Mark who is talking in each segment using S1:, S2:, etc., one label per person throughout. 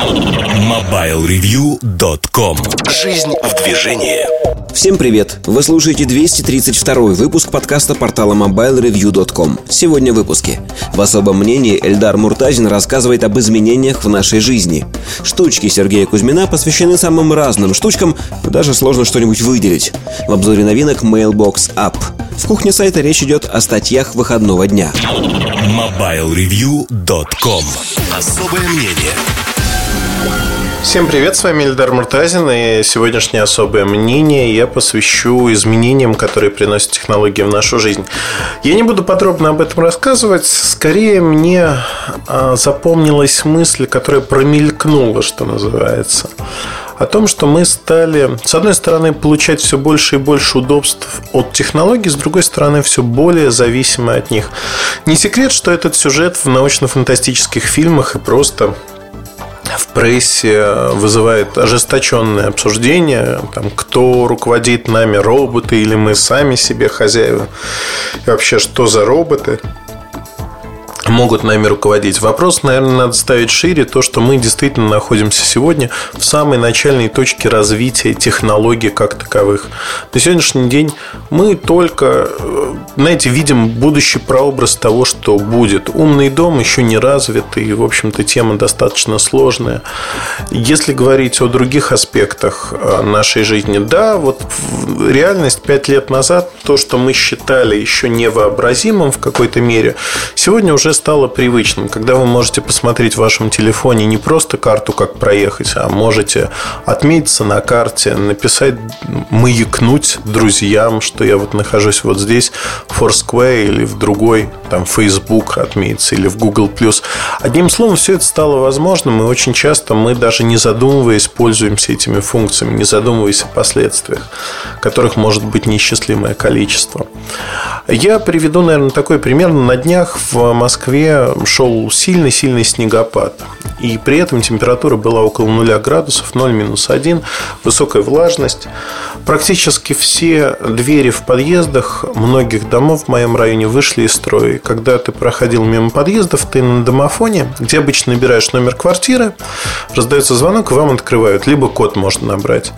S1: MobileReview.com Жизнь в движении
S2: Всем привет! Вы слушаете 232 выпуск подкаста портала MobileReview.com. Сегодня в выпуске. В особом мнении Эльдар Муртазин рассказывает об изменениях в нашей жизни. Штучки Сергея Кузьмина посвящены самым разным штучкам, даже сложно что-нибудь выделить. В обзоре новинок Mailbox App. В кухне сайта речь идет о статьях выходного дня.
S1: MobileReview.com Особое мнение
S3: Всем привет, с вами Эльдар Муртазин, и сегодняшнее особое мнение я посвящу изменениям, которые приносят технологии в нашу жизнь. Я не буду подробно об этом рассказывать, скорее мне а, запомнилась мысль, которая промелькнула, что называется о том, что мы стали, с одной стороны, получать все больше и больше удобств от технологий, с другой стороны, все более зависимы от них. Не секрет, что этот сюжет в научно-фантастических фильмах и просто в прессе вызывает ожесточенное обсуждение, там, кто руководит нами, роботы или мы сами себе хозяева, и вообще что за роботы могут нами руководить. Вопрос, наверное, надо ставить шире, то, что мы действительно находимся сегодня в самой начальной точке развития технологий как таковых. На сегодняшний день мы только, э, знаете, видим будущий прообраз того, что будет. Умный дом еще не развит, и, в общем-то, тема достаточно сложная. Если говорить о других аспектах э, нашей жизни, да, вот реальность 5 лет назад, то, что мы считали еще невообразимым в какой-то мере, сегодня уже стало привычным, когда вы можете посмотреть в вашем телефоне не просто карту, как проехать, а можете отметиться на карте, написать, маякнуть друзьям, что я вот нахожусь вот здесь, в Foursquare или в другой, там, Facebook отметиться или в Google+. Одним словом, все это стало возможным, и очень часто мы даже не задумываясь пользуемся этими функциями, не задумываясь о последствиях, которых может быть несчастливое количество. Я приведу, наверное, такой пример. На днях в Москве Москве шел сильный-сильный снегопад. И при этом температура была около 0 градусов, 0 минус 1, высокая влажность. Практически все двери в подъездах многих домов в моем районе вышли из строя. Когда ты проходил мимо подъездов, ты на домофоне, где обычно набираешь номер квартиры, раздается звонок, и вам открывают, либо код можно набрать.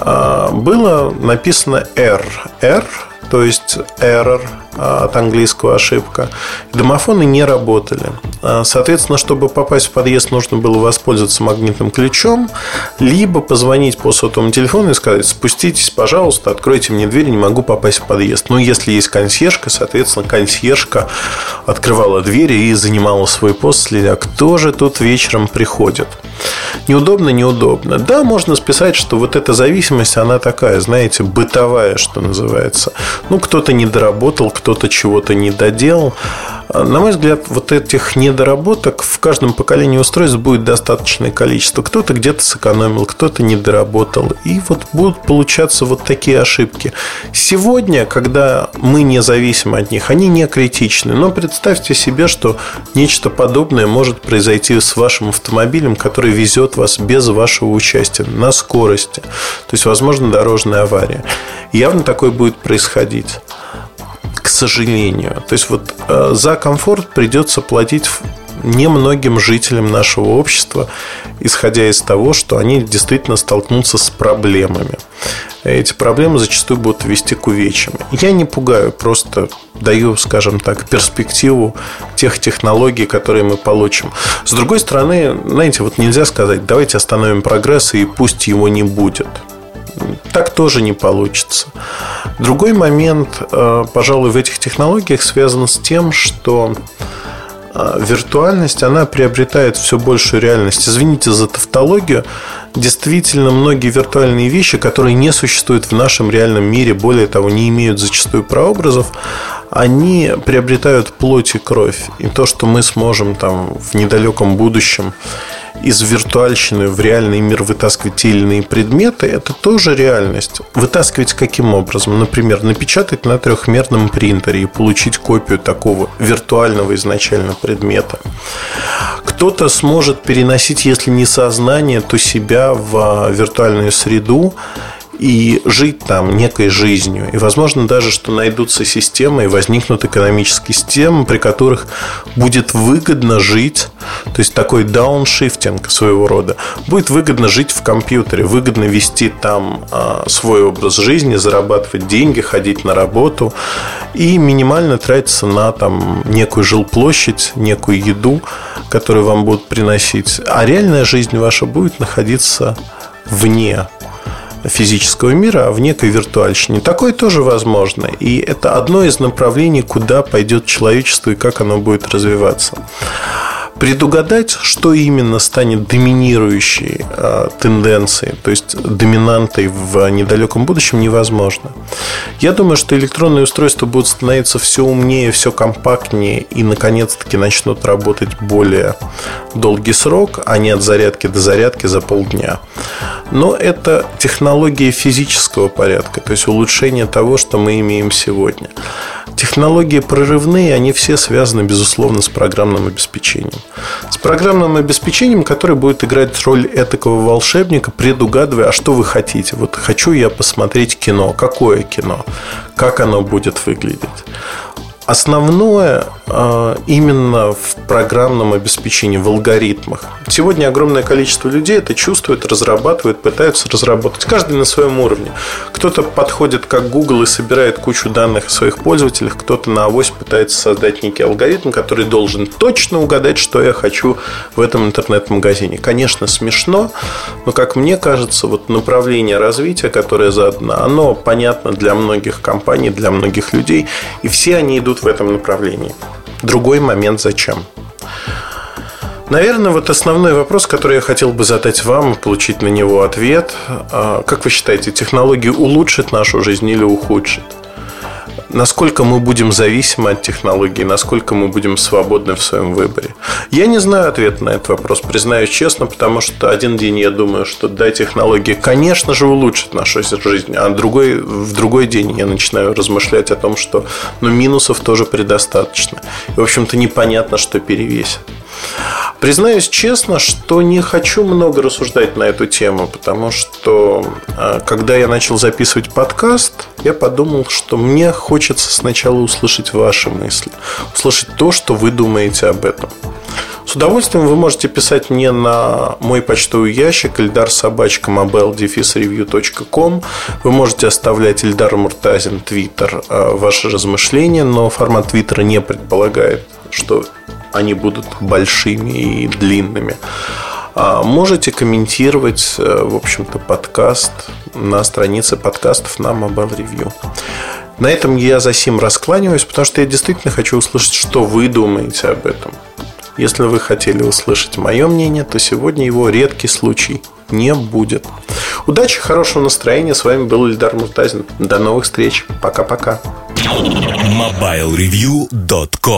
S3: А, было написано R. R то есть error от английского ошибка. Домофоны не работали. А, соответственно, чтобы попасть в подъезд, нужно было воспользоваться магнитным ключом, либо позвонить по сотовому телефону и сказать, спуститесь, пожалуйста, откройте мне дверь, не могу попасть в подъезд. Ну, если есть консьержка, соответственно, консьержка открывала двери и занимала свой пост, следя, кто же тут вечером приходит. Неудобно, неудобно. Да, можно списать, что вот эта зависимость, она такая, знаете, бытовая, что называется. Ну, кто-то не доработал, кто-то чего-то не доделал. На мой взгляд, вот этих недоработок в каждом поколении устройств будет достаточное количество. Кто-то где-то сэкономил, кто-то не доработал. И вот будут получаться вот такие ошибки. Сегодня, когда мы не зависим от них, они не критичны. Но представьте себе, что нечто подобное может произойти с вашим автомобилем, который везет вас без вашего участия на скорости. То есть, возможно, дорожная авария. Явно такое будет происходить к сожалению. То есть вот э, за комфорт придется платить немногим жителям нашего общества, исходя из того, что они действительно столкнутся с проблемами. Эти проблемы зачастую будут вести к увечьям. Я не пугаю, просто даю, скажем так, перспективу тех технологий, которые мы получим. С другой стороны, знаете, вот нельзя сказать, давайте остановим прогресс и пусть его не будет так тоже не получится. Другой момент, э, пожалуй, в этих технологиях связан с тем, что э, виртуальность, она приобретает все большую реальность. Извините за тавтологию. Действительно, многие виртуальные вещи, которые не существуют в нашем реальном мире, более того, не имеют зачастую прообразов, они приобретают плоть и кровь. И то, что мы сможем там в недалеком будущем из виртуальщины в реальный мир вытаскивать те или иные предметы, это тоже реальность. Вытаскивать каким образом? Например, напечатать на трехмерном принтере и получить копию такого виртуального изначально предмета. Кто-то сможет переносить, если не сознание, то себя в а, виртуальную среду и жить там некой жизнью. И, возможно, даже, что найдутся системы и возникнут экономические системы, при которых будет выгодно жить, то есть такой дауншифтинг своего рода, будет выгодно жить в компьютере, выгодно вести там а, свой образ жизни, зарабатывать деньги, ходить на работу и минимально тратиться на там некую жилплощадь, некую еду, которую вам будут приносить. А реальная жизнь ваша будет находиться вне физического мира, а в некой виртуальщине. Такое тоже возможно. И это одно из направлений, куда пойдет человечество и как оно будет развиваться. Предугадать, что именно станет доминирующей э, тенденцией, то есть доминантой в недалеком будущем, невозможно. Я думаю, что электронные устройства будут становиться все умнее, все компактнее и, наконец-таки, начнут работать более долгий срок, а не от зарядки до зарядки за полдня. Но это технологии физического порядка, то есть улучшение того, что мы имеем сегодня. Технологии прорывные, они все связаны, безусловно, с программным обеспечением. С программным обеспечением, которое будет играть роль этакого волшебника, предугадывая, а что вы хотите. Вот хочу я посмотреть кино. Какое кино? Как оно будет выглядеть? Основное именно в программном обеспечении, в алгоритмах. Сегодня огромное количество людей это чувствует, разрабатывает, пытаются разработать. Каждый на своем уровне. Кто-то подходит как Google и собирает кучу данных о своих пользователях, кто-то на авось пытается создать некий алгоритм, который должен точно угадать, что я хочу в этом интернет-магазине. Конечно, смешно, но, как мне кажется, вот направление развития, которое задано, оно понятно для многих компаний, для многих людей, и все они идут в этом направлении. Другой момент зачем? Наверное, вот основной вопрос, который я хотел бы задать вам, получить на него ответ. А, как вы считаете, технологии улучшат нашу жизнь или ухудшат? Насколько мы будем зависимы от технологий, насколько мы будем свободны в своем выборе. Я не знаю ответа на этот вопрос, признаюсь честно, потому что один день я думаю, что да, технологии, конечно же, улучшат нашу жизнь, а другой, в другой день я начинаю размышлять о том, что ну, минусов тоже предостаточно. И, в общем-то, непонятно, что перевесит. Признаюсь честно, что не хочу много рассуждать на эту тему, потому что а, когда я начал записывать подкаст, я подумал, что мне хочется сначала услышать ваши мысли, услышать то, что вы думаете об этом. С удовольствием вы можете писать мне на мой почтовый ящик Эльдар Собачка review.com Вы можете оставлять Эльдар Муртазин Твиттер а, ваши размышления, но формат Твиттера не предполагает, что они будут большими и длинными. А можете комментировать, э, в общем-то, подкаст на странице подкастов на Mobile Review. На этом я за сим раскланиваюсь, потому что я действительно хочу услышать, что вы думаете об этом. Если вы хотели услышать мое мнение, то сегодня его редкий случай не будет. Удачи, хорошего настроения. С вами был Ильдар Муртазин. До новых встреч. Пока-пока.
S1: MobileReview.com